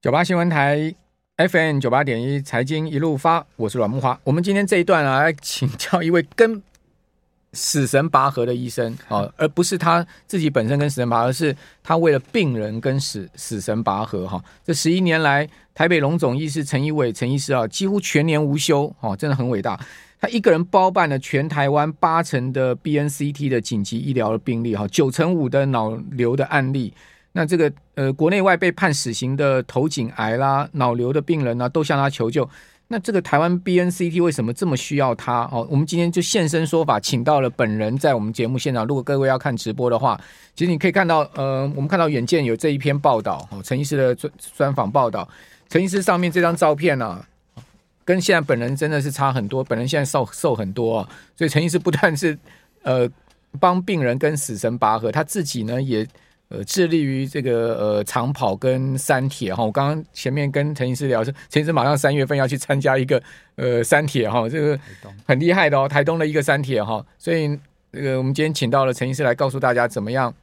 九八新闻台 FM 九八点一财经一路发，我是阮木华。我们今天这一段啊，来请教一位跟死神拔河的医生啊，而不是他自己本身跟死神拔河，而是他为了病人跟死死神拔河哈。这十一年来，台北荣总医师陈一伟陈医师啊，几乎全年无休哦，真的很伟大。他一个人包办了全台湾八成的 BNCT 的紧急医疗的病例哈，九成五的脑瘤的案例。那这个呃，国内外被判死刑的头颈癌啦、脑瘤的病人呢、啊，都向他求救。那这个台湾 BNCT 为什么这么需要他？哦，我们今天就现身说法，请到了本人在我们节目现场。如果各位要看直播的话，其实你可以看到，呃，我们看到远见有这一篇报道哦，陈医师的专专访报道。陈医师上面这张照片呢、啊，跟现在本人真的是差很多。本人现在瘦瘦很多、哦，所以陈医师不但是呃帮病人跟死神拔河，他自己呢也。呃，致力于这个呃长跑跟三铁哈，我刚刚前面跟陈医师聊，是陈医师马上三月份要去参加一个呃三铁哈，这个很厉害的哦，台东的一个三铁哈，所以这个我们今天请到了陈医师来告诉大家怎么样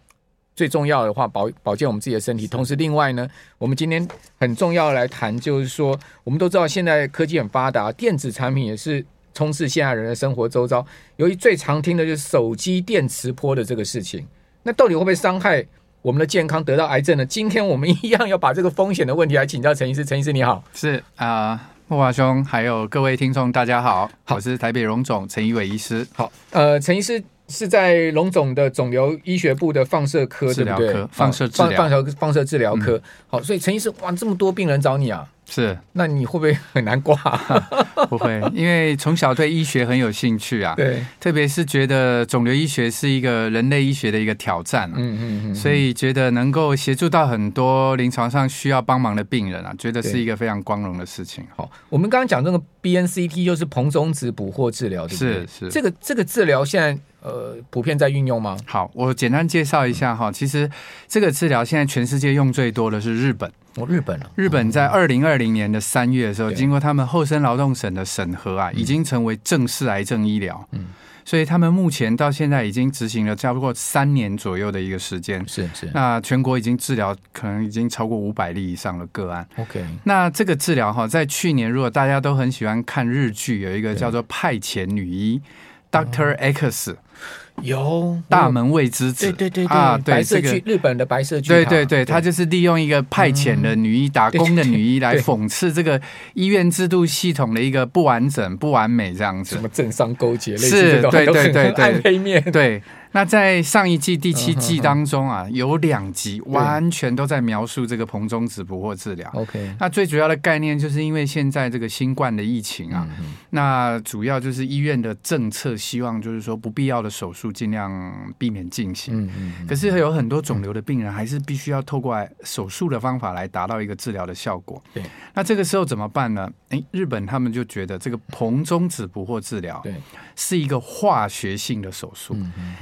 最重要的话保保健我们自己的身体，同时另外呢，我们今天很重要的来谈就是说，我们都知道现在科技很发达，电子产品也是充斥现在人的生活周遭，由于最常听的就是手机电磁波的这个事情，那到底会不会伤害我们的健康得到癌症呢？今天我们一样要把这个风险的问题来请教陈医师。陈医师你好，是啊，呃莫华兄，还有各位听众，大家好，好，我是台北荣总陈一伟医师。好，呃，陈医师是在荣总的肿瘤医学部的放射科，治疗科？放射治疗，放射放射治疗科。嗯、好，所以陈医师，哇，这么多病人找你啊？是，那你会不会很难挂？不会，因为从小对医学很有兴趣啊。对，特别是觉得肿瘤医学是一个人类医学的一个挑战。嗯嗯嗯，所以觉得能够协助到很多临床上需要帮忙的病人啊，觉得是一个非常光荣的事情。好，我们刚刚讲这个 BNCT 就是硼中子捕获治疗，对不对？是是，这个这个治疗现在呃普遍在运用吗？好，我简单介绍一下哈。其实这个治疗现在全世界用最多的是日本。哦，日本了。日本在二零二零年的三月的时候，经过他们厚生劳动省的审核啊，已经成为正式癌症医疗。嗯，所以他们目前到现在已经执行了差不多三年左右的一个时间。是是。那全国已经治疗可能已经超过五百例以上的个案。OK。那这个治疗哈，在去年如果大家都很喜欢看日剧，有一个叫做《派遣女医》（Doctor X）。有大门未知子，对对对啊，对这个日本的白色巨塔，对对对，他就是利用一个派遣的女医、打工的女医来讽刺这个医院制度系统的一个不完整、不完美这样子。什么政商勾结，是，对对对对，暗黑面。对。那在上一季第七季当中啊，有两集完全都在描述这个棚中子不惑治疗。OK，那最主要的概念就是因为现在这个新冠的疫情啊，那主要就是医院的政策希望就是说不必要的手术尽量避免进行。可是有很多肿瘤的病人还是必须要透过手术的方法来达到一个治疗的效果。对，那这个时候怎么办呢？诶，日本他们就觉得这个棚中子不惑治疗对是一个化学性的手术。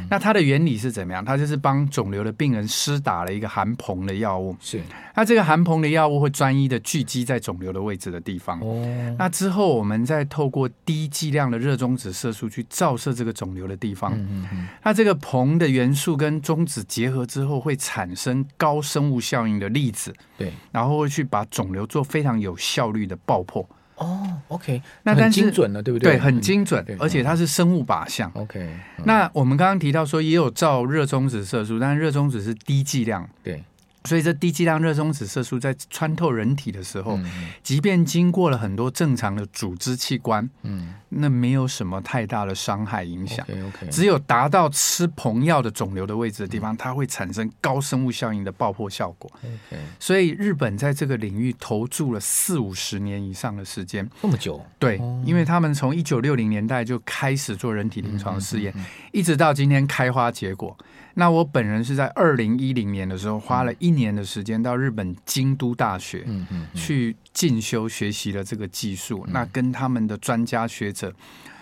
那它的原理是怎么样？它就是帮肿瘤的病人施打了一个含硼的药物。是，那这个含硼的药物会专一的聚集在肿瘤的位置的地方。哦，那之后我们再透过低剂量的热中子射速去照射这个肿瘤的地方。嗯嗯。那这个硼的元素跟中子结合之后，会产生高生物效应的粒子。对，然后会去把肿瘤做非常有效率的爆破。哦、oh，OK，那很精准了，对不对？对，很精准，而且它是生物靶向。OK，那我们刚刚提到说，也有照热中子射速，但是热中子是低剂量。对。所以这低剂量热中子色素在穿透人体的时候，嗯、即便经过了很多正常的组织器官，嗯，那没有什么太大的伤害影响。Okay, okay. 只有达到吃硼药的肿瘤的位置的地方，嗯，它会产生高生物效应的爆破效果。所以日本在这个领域投注了四五十年以上的时间，这么久？对，哦，因为他们从一九六零年代就开始做人体临床试验，一直到今天开花结果。那我本人是在二零一零年的时候，花了一年的时间到日本京都大学去进修学习了这个技术。那跟他们的专家学者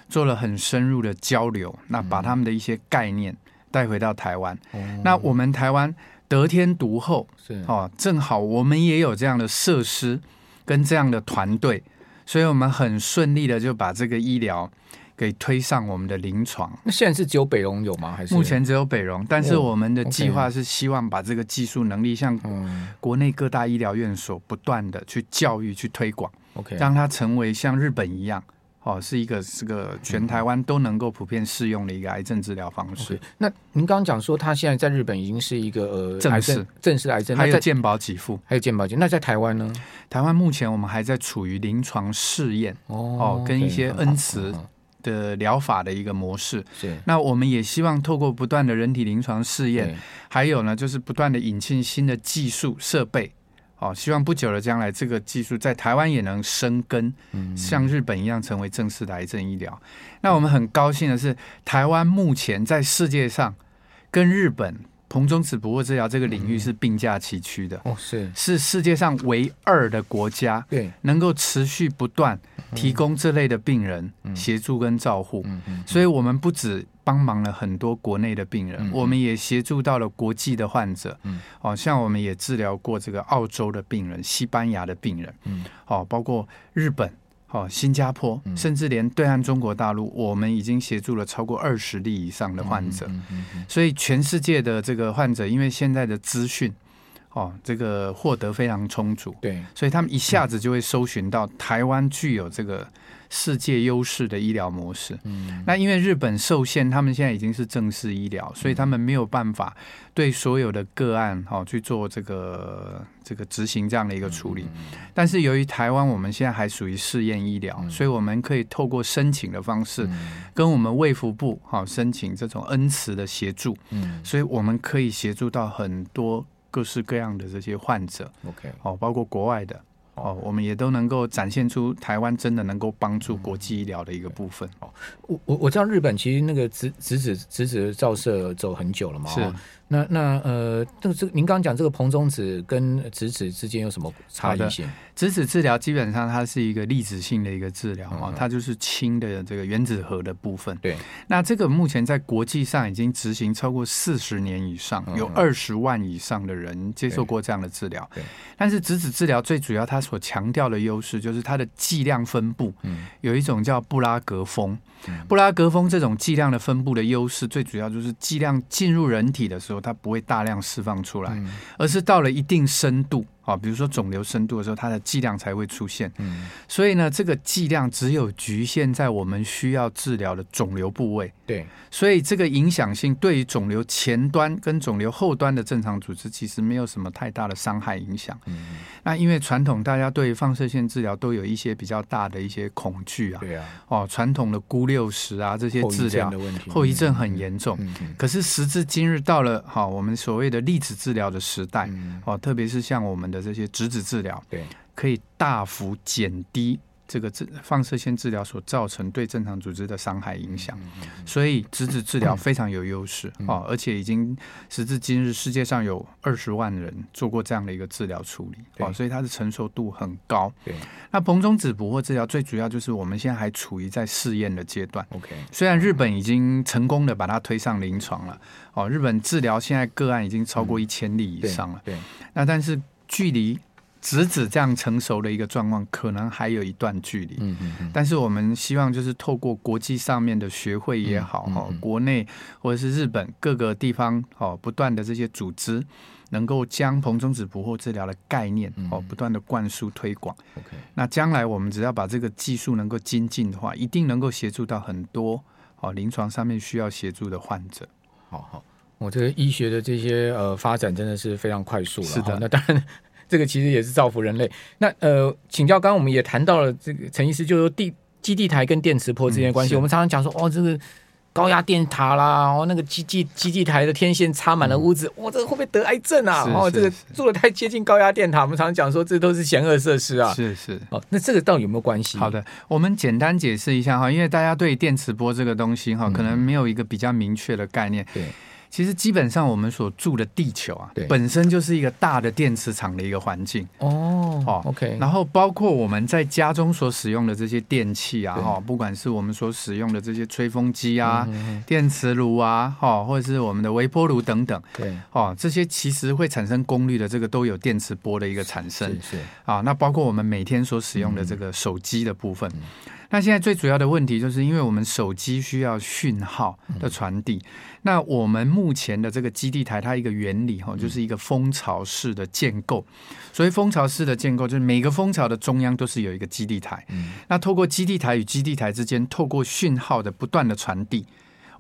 做了很深入的交流，那把他们的一些概念带回到台湾。那我们台湾得天独厚，是哦，正好我们也有这样的设施跟这样的团队，所以我们很顺利的就把这个医疗。给推上我们的临床。那现在是只有北荣有吗？还是目前只有北荣？但是我们的计划是希望把这个技术能力向国内各大医疗院所不断的去教育、去推广，OK，让它成为像日本一样。哦，是一个这个全台湾都能够普遍适用的一个癌症治疗方式。Okay. 那您刚刚讲说，它现在在日本已经是一个呃正式正式癌症，还有健保给付，还有健保给付。那在台湾呢？台湾目前我们还在处于临床试验哦，哦，跟一些恩慈的疗法的一个模式。是，那我们也希望透过不断的人体临床试验，还有呢，就是不断的引进新的技术设备。哦，希望不久的将来，这个技术在台湾也能生根，像日本一样成为正式的癌症医疗。那我们很高兴的是，台湾目前在世界上跟日本。棚中子不过治疗这个领域是并驾齐驱的。哦，是。是世界上唯二的国家，对，能够持续不断提供这类的病人协助跟照护，所以我们不止帮忙了很多国内的病人，我们也协助到了国际的患者，哦，像我们也治疗过这个澳洲的病人、西班牙的病人，哦，包括日本。哦，新加坡，甚至连对岸中国大陆，我们已经协助了超过二十例以上的患者。所以，全世界的这个患者，因为现在的资讯，哦，这个获得非常充足，对，所以他们一下子就会搜寻到台湾具有这个。世界优势的医疗模式，嗯，那因为日本受限，他们现在已经是正式医疗，所以他们没有办法对所有的个案哈去做这个这个执行这样的一个处理。但是由于台湾我们现在还属于试验医疗，所以我们可以透过申请的方式，跟我们卫福部哈申请这种恩慈的协助，嗯，所以我们可以协助到很多各式各样的这些患者，OK，哦，包括国外的。哦，我们也都能够展现出台湾真的能够帮助国际医疗的一个部分。哦，我我我知道日本其实那个直直子直子的照射走很久了嘛。是。那那呃，这个这个您刚刚讲这个棚中子跟直子之间有什么差异性？质子治疗基本上它是一个粒子性的一个治疗啊，它就是氢的这个原子核的部分。对。那这个目前在国际上已经执行超过四十年以上，有二十万以上的人接受过这样的治疗。对。但是直子治疗最主要它所强调的优势就是它的剂量分布，嗯有一种叫布拉格峰。布拉格峰这种剂量的分布的优势，最主要就是剂量进入人体的时候，它不会大量释放出来，而是到了一定深度。啊，比如说肿瘤深度的时候，它的剂量才会出现。嗯，所以呢，这个剂量只有局限在我们需要治疗的肿瘤部位。对，所以这个影响性对于肿瘤前端跟肿瘤后端的正常组织其实没有什么太大的伤害影响。嗯，那因为传统大家对放射线治疗都有一些比较大的一些恐惧啊。对啊。哦，传统的钴六十啊这些治疗的问题，后遗症很严重。嗯。可是时至今日，到了哈我们所谓的粒子治疗的时代，哦，特别是像我们。的这些质子治疗，对，可以大幅减低这个治放射线治疗所造成对正常组织的伤害影响，所以质子治疗 非常有优势哦，而且已经时至今日，世界上有二十万人做过这样的一个治疗处理哦，所以它的成熟度很高。对，那棚中子捕获治疗最主要就是我们现在还处于在试验的阶段。OK，虽然日本已经成功的把它推上临床了哦，日本治疗现在个案已经超过一千例以上了。对，那但是。距离直子这样成熟的一个状况，可能还有一段距离。嗯嗯嗯。但是我们希望就是透过国际上面的学会也好，哈，国内或者是日本各个地方，哦，不断的这些组织，能够将棚中子捕获治疗的概念，哦，不断的灌输推广。OK。那将来我们只要把这个技术能够精进的话，一定能够协助到很多哦临床上面需要协助的患者。好好。我这个医学的这些呃发展真的是非常快速了。是的，那当然这个其实也是造福人类。那呃，请教，刚刚我们也谈到了这个陈医师，就是说地基地台跟电磁波之间的关系。嗯、我们常常讲说，哦，这个高压电塔啦，哦，那个基地基地台的天线插满了屋子，哇、嗯哦，这个会不会得癌症啊？哦，这个做的太接近高压电塔，我们常常讲说，这都是险恶设施啊。是是。哦，那这个到底有没有关系？好的，我们简单解释一下哈，因为大家对电磁波这个东西哈，可能没有一个比较明确的概念。对。其实基本上我们所住的地球啊，本身就是一个大的电磁场的一个环境哦。好，OK。然后包括我们在家中所使用的这些电器啊，哈，不管是我们所使用的这些吹风机啊、电磁炉啊，哈，或者是我们的微波炉等等，对，哦，这些其实会产生功率的，这个都有电磁波的一个产生。是是。啊，那包括我们每天所使用的这个手机的部分。那现在最主要的问题就是，因为我们手机需要讯号的传递。那我们目前的这个基地台，它一个原理哈，就是一个蜂巢式的建构。所以蜂巢式的建构，就是每个蜂巢的中央都是有一个基地台。那透过基地台与基地台之间，透过讯号的不断的传递。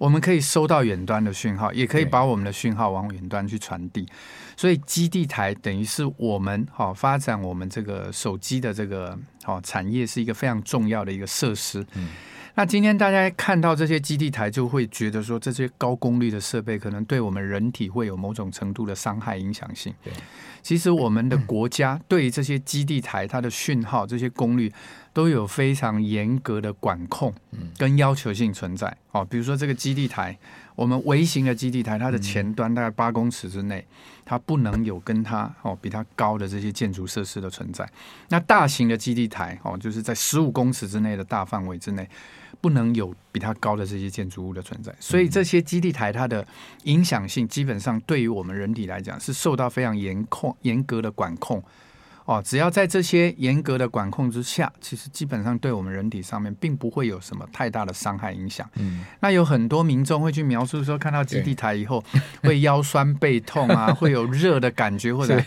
我们可以收到远端的讯号，也可以把我们的讯号往远端去传递。所以基地台等于是我们哈发展我们这个手机的这个好产业是一个非常重要的一个设施。嗯。那今天大家看到这些基地台，就会觉得说，这些高功率的设备可能对我们人体会有某种程度的伤害影响性。对，其实我们的国家对这些基地台它的讯号这些功率都有非常严格的管控跟要求性存在。哦，比如说这个基地台，我们微型的基地台，它的前端大概八公尺之内，它不能有跟它哦比它高的这些建筑设施的存在。那大型的基地台哦，就是在十五公尺之内的大范围之内。不能有比它高的这些建筑物的存在，所以这些基地台它的影响性基本上对于我们人体来讲是受到非常严控、严格的管控。哦，只要在这些严格的管控之下，其实基本上对我们人体上面并不会有什么太大的伤害影响。嗯，那有很多民众会去描述说，看到基地台以后会腰酸背痛啊，会有热的感觉，或者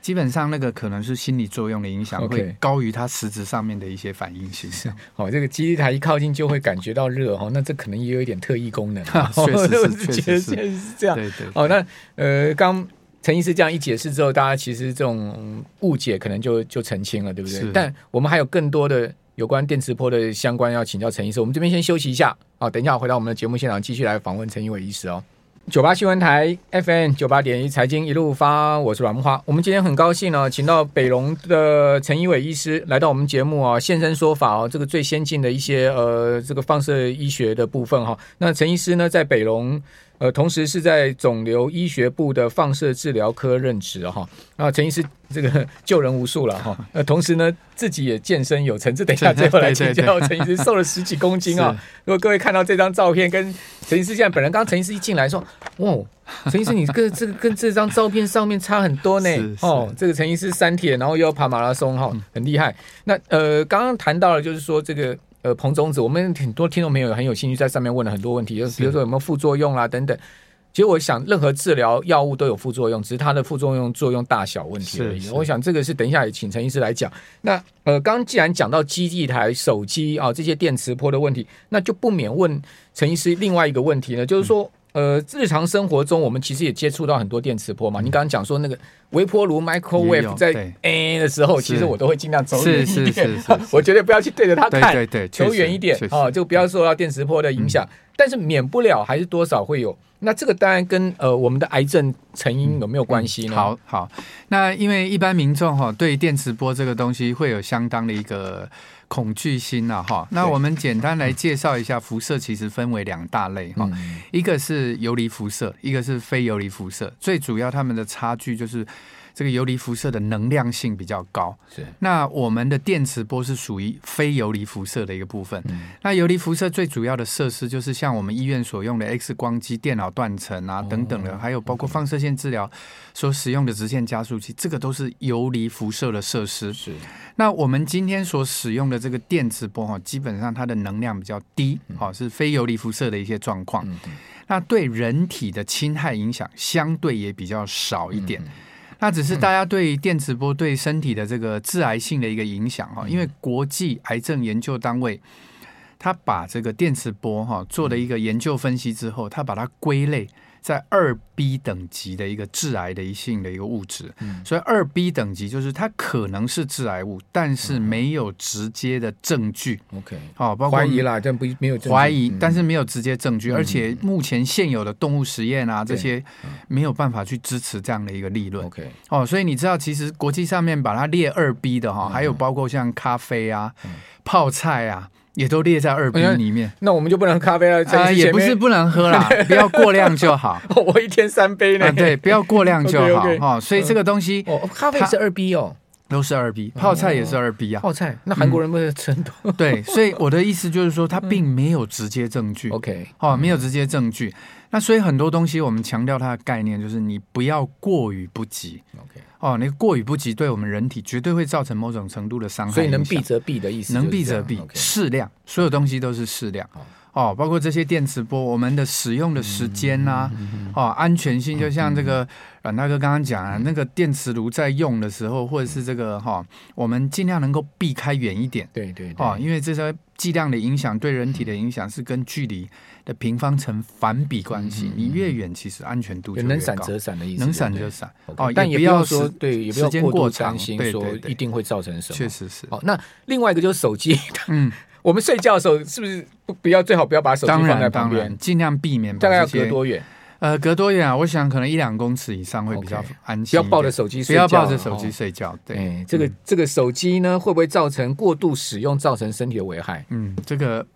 基本上那个可能是心理作用的影响，会高于它实质上面的一些反应性。是，哦，这个基地台一靠近就会感觉到热哦，那这可能也有一点特异功能。确实是，确实是这样。对对。哦，那呃刚。陈医师这样一解释之后，大家其实这种误解可能就就澄清了，对不对？但我们还有更多的有关电磁波的相关要请教陈医师。我们这边先休息一下，好，等一下回到我们的节目现场，继续来访问陈怡伟医师哦。九八新闻台 FM 九八点一财经一路发，我是阮木花。我们今天很高兴呢，请到北龙的陈怡伟医师来到我们节目啊，现身说法哦。这个最先进的一些呃，这个放射医学的部分哈。那陈医师呢，在北荣。呃，同时是在肿瘤医学部的放射治疗科任职哈。那陈医师这个 救人无数了哈。呃，同时呢，自己也健身有成。这等一下 最后来请教陈医师，瘦了十几公斤啊。如果各位看到这张照片，跟陈医师现在本人，刚刚陈医师一进来说，哇，陈医师你跟这个跟这张照片上面差很多呢。哦，这个陈医师三铁，然后又要跑马拉松哈，很厉害。那呃，刚刚谈到了就是说这个。呃，彭总子，我们很多听众朋友很有兴趣，在上面问了很多问题，就是比如说有没有副作用啦等等。其实我想，任何治疗药物都有副作用，只是它的副作用作用大小问题而已。我想这个是等一下也请陈医师来讲。那呃，刚刚既然讲到基地台、手机啊这些电磁波的问题，那就不免问陈医师另外一个问题呢，就是说。嗯呃，日常生活中我们其实也接触到很多电磁波嘛。你刚刚讲说那个微波炉 （microwave） 在 A 的时候，其实我都会尽量走远一点，我绝对不要去对着它看，对对对，走远一点啊，就不要受到电磁波的影响。但是免不了还是多少会有。那这个当然跟呃我们的癌症成因有没有关系呢？好好，那因为一般民众哈对电磁波这个东西会有相当的一个。恐惧心呐，哈，那我们简单来介绍一下辐射，其实分为两大类哈，一个是游离辐射，一个是非游离辐射，最主要它们的差距就是。这个游离辐射的能量性比较高，是。那我们的电磁波是属于非游离辐射的一个部分。嗯、那游离辐射最主要的设施就是像我们医院所用的 X 光机、电脑断层啊等等的，哦、还有包括放射线治疗所使用的直线加速器，这个都是游离辐射的设施。是。那我们今天所使用的这个电磁波哈，基本上它的能量比较低，好、嗯，是非游离辐射的一些状况。嗯、那对人体的侵害影响相对也比较少一点。嗯那只是大家对电磁波对身体的这个致癌性的一个影响哈，因为国际癌症研究单位，他把这个电磁波哈做了一个研究分析之后，他把它归类。在二 B 等级的一个致癌的一性的一个物质，嗯、所以二 B 等级就是它可能是致癌物，但是没有直接的证据。OK，好，包括怀疑啦，但不没有怀疑，但是没有直接证据，嗯、而且目前现有的动物实验啊、嗯、这些没有办法去支持这样的一个立论。OK，哦，所以你知道，其实国际上面把它列二 B 的哈，还有包括像咖啡啊、嗯、泡菜啊。也都列在二 B 里面。那我们就不能咖啡了？啊，也不是不能喝啦，不要过量就好。我一天三杯呢。对，不要过量就好 哈。所以这个东西，咖啡是二 B 哦。都是二 B，泡菜也是二 B 啊。泡菜，那韩国人不是吃很多？对，所以我的意思就是说，他并没有直接证据。OK，哦，没有直接证据。那所以很多东西，我们强调它的概念，就是你不要过于不及。OK，哦，那个过于不及，对我们人体绝对会造成某种程度的伤害。所以能避则避的意思，能避则避，适量，所有东西都是适量。哦，包括这些电磁波，我们的使用的时间呐、啊，哦，安全性，就像这个阮大哥刚刚讲啊，那个电磁炉在用的时候，或者是这个哈，我们尽量能够避开远一点。对对，哦，因为这些剂量的影响对人体的影响是跟距离的平方成反比关系，你越远，其实安全度就越高。能闪则闪的意思，能闪就闪。哦，但也不要说对，也不要过度担心说一定会造成什么。确实是。哦，那另外一个就是手机，嗯。我们睡觉的时候是不是不不要最好不要把手机放在旁边，尽量避免。大概要隔多远？呃，隔多远啊？我想可能一两公尺以上会比较安全。不要抱着手机睡觉，不要抱着手机睡觉。对，这个这个手机呢，会不会造成过度使用，造成身体的危害？嗯，这个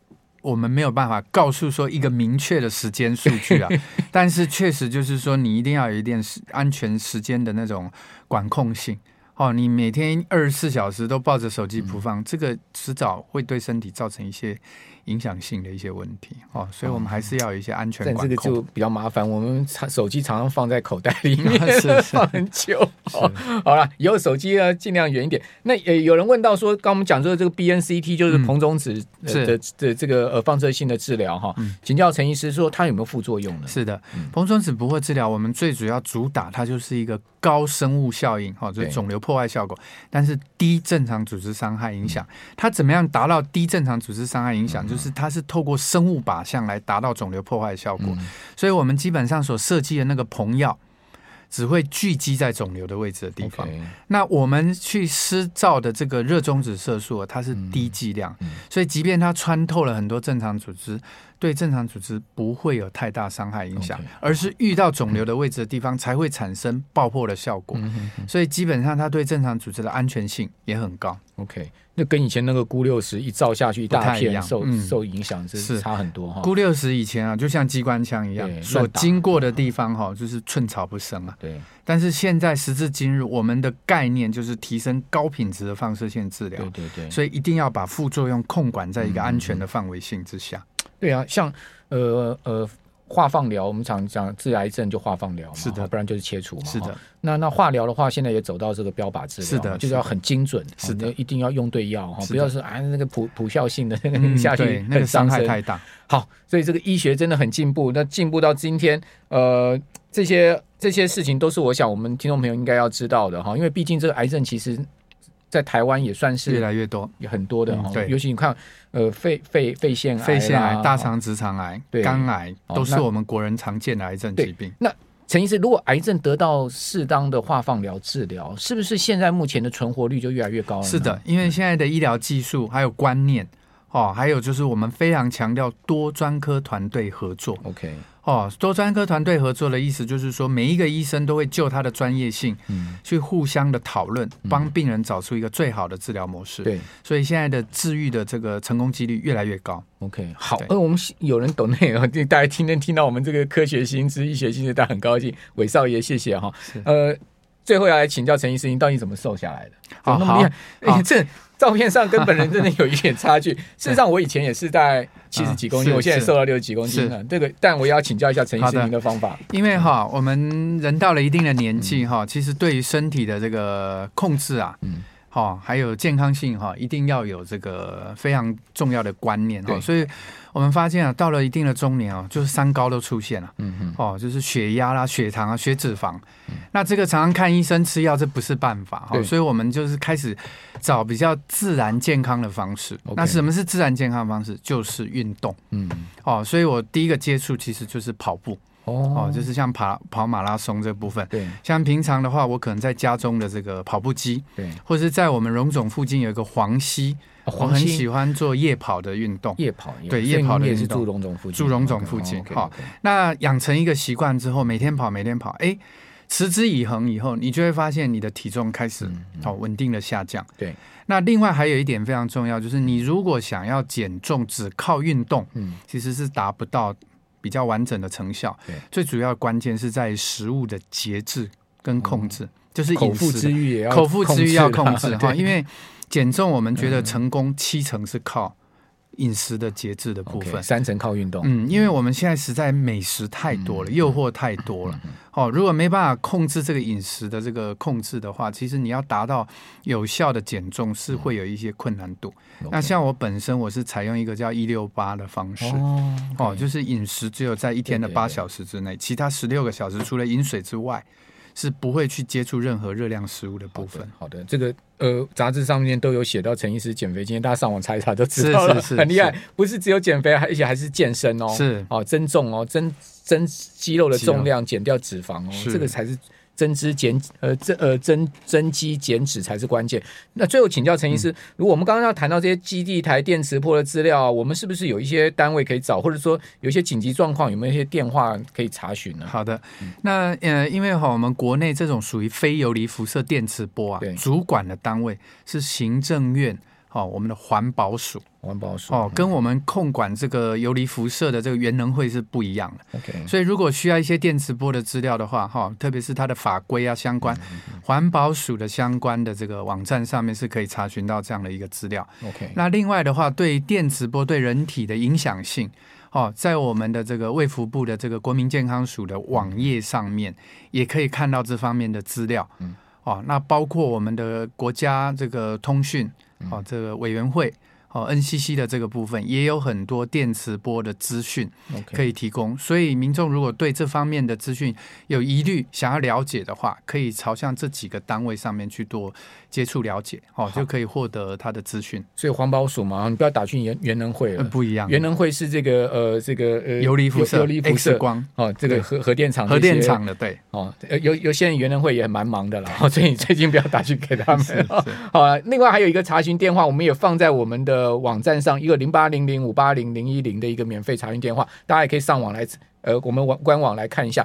我们没有办法告诉说一个明确的时间数据啊。但是确实就是说，你一定要有一点时安全时间的那种管控性。哦，你每天二十四小时都抱着手机不放，嗯、这个迟早会对身体造成一些影响性的一些问题哦，所以我们还是要有一些安全管控。但这个就比较麻烦，我们手机常常放在口袋里面，是放很久。好，好了，以后手机呢尽量远一点。那呃有人问到说，刚我们讲说这个 BNCT 就是硼中子的的这个呃放射性的治疗哈，请教陈医师说它有没有副作用呢？是的，棚中子不会治疗，我们最主要主打它就是一个高生物效应哈，就是肿瘤破坏效果，但是低正常组织伤害影响。它怎么样达到低正常组织伤害影响？就是它是透过生物靶向来达到肿瘤破坏的效果，嗯、所以我们基本上所设计的那个硼药只会聚集在肿瘤的位置的地方。那我们去施造的这个热中子色素，它是低剂量，所以即便它穿透了很多正常组织。对正常组织不会有太大伤害影响.而是遇到肿瘤的位置的地方才会产生爆破的效果。嗯、所以基本上它对正常组织的安全性也很高。OK，那跟以前那个钴六十一照下去一大片受受影响是差很多哈。钴六十以前啊，就像机关枪一样，所经过的地方哈，就是寸草不生啊。对。但是现在时至今日，我们的概念就是提升高品质的放射线治疗。对对对。所以一定要把副作用控管在一个安全的范围性之下。对啊，像呃呃化放疗，我们常讲治癌症就化放疗嘛，是的，不然就是切除嘛。是的，那那化疗的话，现在也走到这个标靶治疗，是的，就是要很精准，是的，一定要用对药哈，不要是啊那个普普效性的那个下去，那个伤害太大。好，所以这个医学真的很进步，那进步到今天，呃，这些这些事情都是我想我们听众朋友应该要知道的哈，因为毕竟这个癌症其实。在台湾也算是越来越多，有很多的哈。对，尤其你看，呃，肺肺肺腺癌、肺腺癌、大肠直肠癌、肝癌，都是我们国人常见的癌症疾病。那陈医师，如果癌症得到适当的化放疗治疗，是不是现在目前的存活率就越来越高了？是的，因为现在的医疗技术还有观念哦，还有就是我们非常强调多专科团队合作。OK。哦，多专科团队合作的意思就是说，每一个医生都会就他的专业性，嗯，去互相的讨论，帮病人找出一个最好的治疗模式。对，所以现在的治愈的这个成功几率越来越高。OK，好，呃，我们有人懂那个，大家今天听到我们这个科学新知、医学新知，大家很高兴。韦少爷，谢谢哈。呃，最后要来请教陈医师，您到底怎么瘦下来的？好，那么厉害，哎，这。照片上跟本人真的有一点差距。事实上，我以前也是大概七十几公斤，我现在瘦到六十几公斤了。这个，但我也要请教一下陈医师您的方法。因为哈，我们人到了一定的年纪哈，其实对于身体的这个控制啊，嗯，好，还有健康性哈，一定要有这个非常重要的观念哈。所以我们发现啊，到了一定的中年啊，就是三高都出现了。嗯嗯，哦，就是血压啦、血糖啊、血脂肪。那这个常常看医生吃药，这不是办法哈。所以我们就是开始。找比较自然健康的方式。那什么是自然健康的方式？就是运动。嗯，哦，所以我第一个接触其实就是跑步。哦，哦，就是像跑跑马拉松这部分。对，像平常的话，我可能在家中的这个跑步机，对，或者是在我们荣总附近有一个黄溪，哦、黄我很喜欢做夜跑的运动。夜跑，对，夜跑的运动。是住荣总附近。住荣总附近。好，那养成一个习惯之后，每天跑，每天跑，哎。持之以恒以后，你就会发现你的体重开始好稳定的下降。对。那另外还有一点非常重要，就是你如果想要减重，只靠运动，嗯，其实是达不到比较完整的成效。对。最主要的关键是在食物的节制跟控制，就是口腹之欲也要口腹之欲要控制 哈，因为减重我们觉得成功七成是靠。饮食的节制的部分，okay, 三成靠运动。嗯，因为我们现在实在美食太多了，诱、嗯、惑太多了。哦，如果没办法控制这个饮食的这个控制的话，其实你要达到有效的减重是会有一些困难度。嗯、那像我本身，我是采用一个叫一六八的方式。哦就是饮食只有在一天的八小时之内，对对对，其他十六个小时除了饮水之外。是不会去接触任何热量食物的部分。好的，好的，这个呃，杂志上面都有写到陈医师减肥经验，大家上网查一查就知道了，是是是 很厉害。不是只有减肥，而且还是健身哦，是哦，增重哦，增增肌肉的重量，减掉脂肪哦，这个才是。增脂减呃增呃增增肌减脂才是关键。那最后请教陈医师，嗯、如果我们刚刚要谈到这些基地台电磁波的资料，我们是不是有一些单位可以找，或者说有一些紧急状况有没有一些电话可以查询呢？好的，那呃因为哈我们国内这种属于非游离辐射电磁波啊，对主管的单位是行政院。哦，我们的环保署，环保署哦，跟我们控管这个游离辐射的这个原能会是不一样的。OK，所以如果需要一些电磁波的资料的话，哈，特别是它的法规啊相关，环保署的相关的这个网站上面是可以查询到这样的一个资料。OK，那另外的话，对电磁波对人体的影响性，哦，在我们的这个卫福部的这个国民健康署的网页上面，也可以看到这方面的资料。嗯，哦，那包括我们的国家这个通讯。好，这个委员会。哦，NCC 的这个部分也有很多电磁波的资讯可以提供.所以民众如果对这方面的资讯有疑虑，想要了解的话，可以朝向这几个单位上面去多接触了解，哦，就可以获得他的资讯。所以环保署嘛，你不要打去原原能会了，不一样。原能会是这个呃这个呃游离辐射、游离辐射光哦，这个核核电厂、核电厂的对哦，有有些人原能会也蛮忙的了，所以你最近不要打去给他们。好啊，另外还有一个查询电话，我们也放在我们的呃网站上。一个零八零零五八零零一零的一个免费查询电话，大家也可以上网来，呃，我们网官网来看一下。